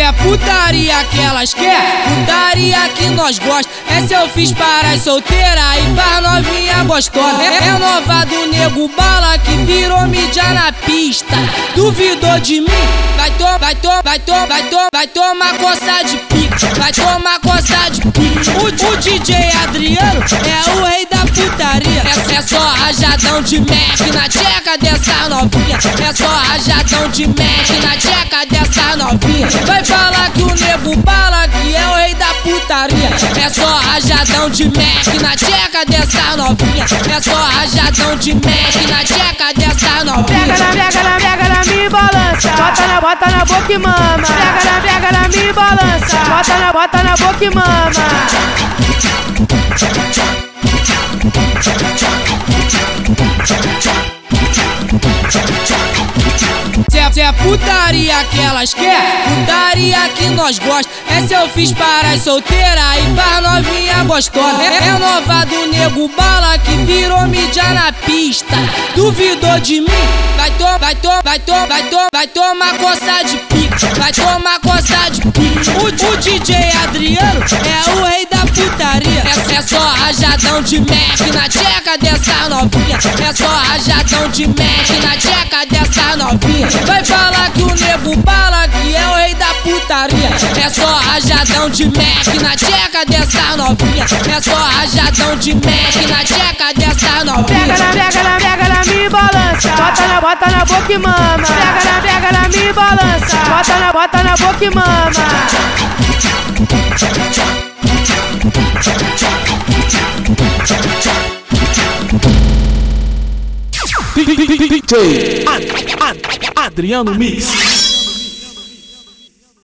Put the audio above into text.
É putaria que elas quer, putaria que nós gosta. Essa eu fiz para as solteiras e para novinha gostosa. É, é nova do nego bala que virou mídia na pista. Duvidou de mim? Vai tomar, vai vai vai vai tomar coça de pique. Vai tomar coça de pique. O, o DJ Adriano é o rei da putaria. É, é só rajadão de Mac na tcheca dessa novinha. É só rajadão de Mac na tcheca dessa novinha. Vai nego bala que é o rei da putaria. É só rajadão de Mac na tcheca dessa novinha. É só rajadão de Mac na tcheca dessa novinha. Pega na, pega na, pega na minha balança. Bota na, bota na boca e mama. Pega na, pega na minha balança. Bota na, bota na boca e mama. É, é putaria que elas quer, putaria que nós gosta. Essa eu fiz para as solteiras e para novinha gostosa. É, é nova do nego bala que virou mídia na pista. Duvidou de mim? Vai tomar, vai vai vai vai tomar coça de pique. Vai tomar coça de pique. O, o DJ Adriano é o rei da putaria. É, é só rajadão de Mac na tcheca dessa novinha. É só rajadão de Mac na tcheca dessa novinha. Vai falar que o nego bala que é o rei da putaria. É só rajadão de Mac na tcheca dessa novinha. É só rajadão de Mac na tcheca dessa Pega novinha. na, pega na, pega na minha balança. Bota na, bota na boca e mama. Pega na, pega na minha balança. Bota na, bota na boca e mama. DJ Ad- Ad- Adriano Mix.